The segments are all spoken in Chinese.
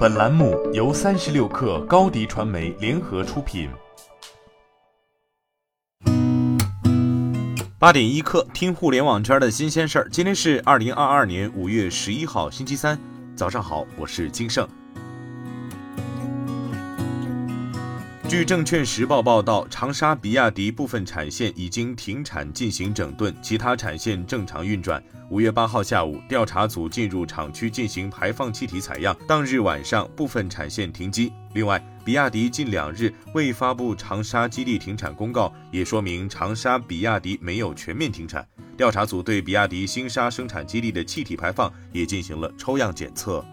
本栏目由三十六氪高低传媒联合出品。八点一刻，听互联网圈的新鲜事儿。今天是二零二二年五月十一号，星期三，早上好，我是金盛。据证券时报报道，长沙比亚迪部分产线已经停产进行整顿，其他产线正常运转。五月八号下午，调查组进入厂区进行排放气体采样，当日晚上部分产线停机。另外，比亚迪近两日未发布长沙基地停产公告，也说明长沙比亚迪没有全面停产。调查组对比亚迪新沙生产基地的气体排放也进行了抽样检测。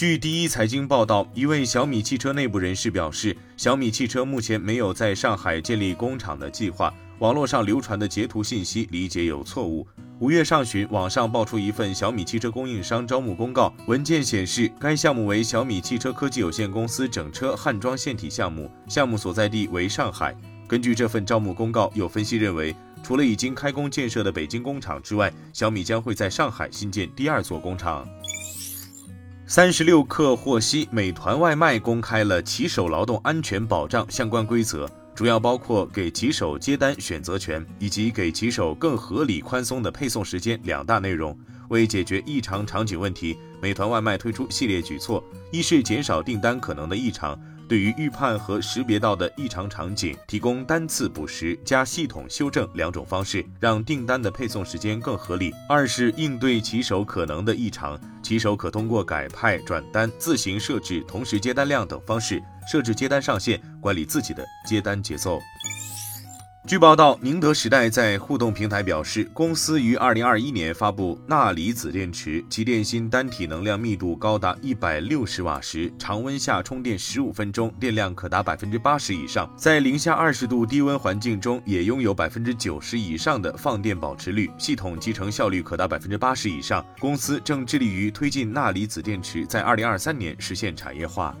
据第一财经报道，一位小米汽车内部人士表示，小米汽车目前没有在上海建立工厂的计划。网络上流传的截图信息理解有错误。五月上旬，网上爆出一份小米汽车供应商招募公告，文件显示该项目为小米汽车科技有限公司整车焊装线体项目，项目所在地为上海。根据这份招募公告，有分析认为，除了已经开工建设的北京工厂之外，小米将会在上海新建第二座工厂。三十六氪获悉，美团外卖公开了骑手劳动安全保障相关规则，主要包括给骑手接单选择权以及给骑手更合理宽松的配送时间两大内容。为解决异常场景问题，美团外卖推出系列举措，一是减少订单可能的异常。对于预判和识别到的异常场景，提供单次补时加系统修正两种方式，让订单的配送时间更合理。二是应对骑手可能的异常，骑手可通过改派、转单、自行设置同时接单量等方式，设置接单上限，管理自己的接单节奏。据报道，宁德时代在互动平台表示，公司于二零二一年发布钠离子电池，其电芯单体能量密度高达一百六十瓦时，常温下充电十五分钟，电量可达百分之八十以上，在零下二十度低温环境中也拥有百分之九十以上的放电保持率，系统集成效率可达百分之八十以上。公司正致力于推进钠离子电池在二零二三年实现产业化。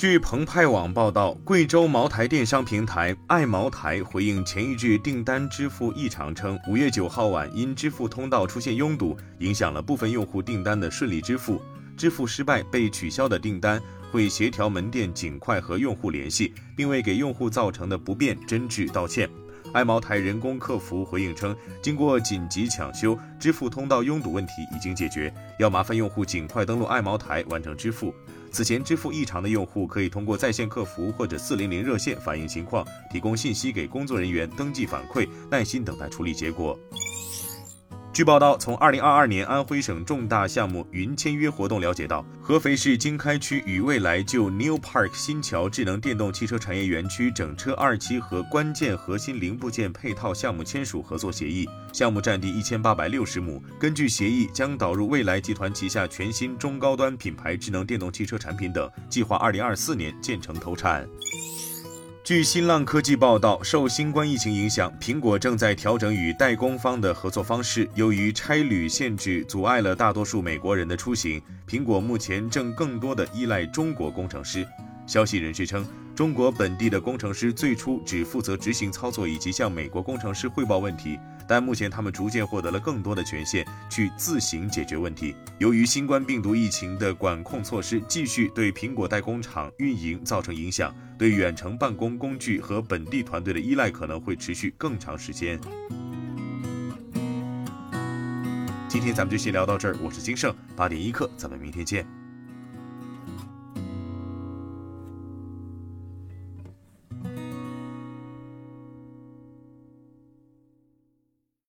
据澎湃网报道，贵州茅台电商平台爱茅台回应前一日订单支付异常称，五月九号晚因支付通道出现拥堵，影响了部分用户订单的顺利支付。支付失败被取消的订单会协调门店尽快和用户联系，并为给用户造成的不便真挚道歉。爱茅台人工客服回应称，经过紧急抢修，支付通道拥堵问题已经解决，要麻烦用户尽快登录爱茅台完成支付。此前支付异常的用户可以通过在线客服或者四零零热线反映情况，提供信息给工作人员登记反馈，耐心等待处理结果。据报道，从二零二二年安徽省重大项目云签约活动了解到，合肥市经开区与未来就 New Park 新桥智能电动汽车产业园区整车二期和关键核心零部件配套项目签署合作协议，项目占地一千八百六十亩。根据协议，将导入未来集团旗下全新中高端品牌智能电动汽车产品等，计划二零二四年建成投产。据新浪科技报道，受新冠疫情影响，苹果正在调整与代工方的合作方式。由于差旅限制阻碍了大多数美国人的出行，苹果目前正更多的依赖中国工程师。消息人士称。中国本地的工程师最初只负责执行操作以及向美国工程师汇报问题，但目前他们逐渐获得了更多的权限，去自行解决问题。由于新冠病毒疫情的管控措施继续对苹果代工厂运营造成影响，对远程办公工具和本地团队的依赖可能会持续更长时间。今天咱们就先聊到这儿，我是金盛八点一刻，咱们明天见。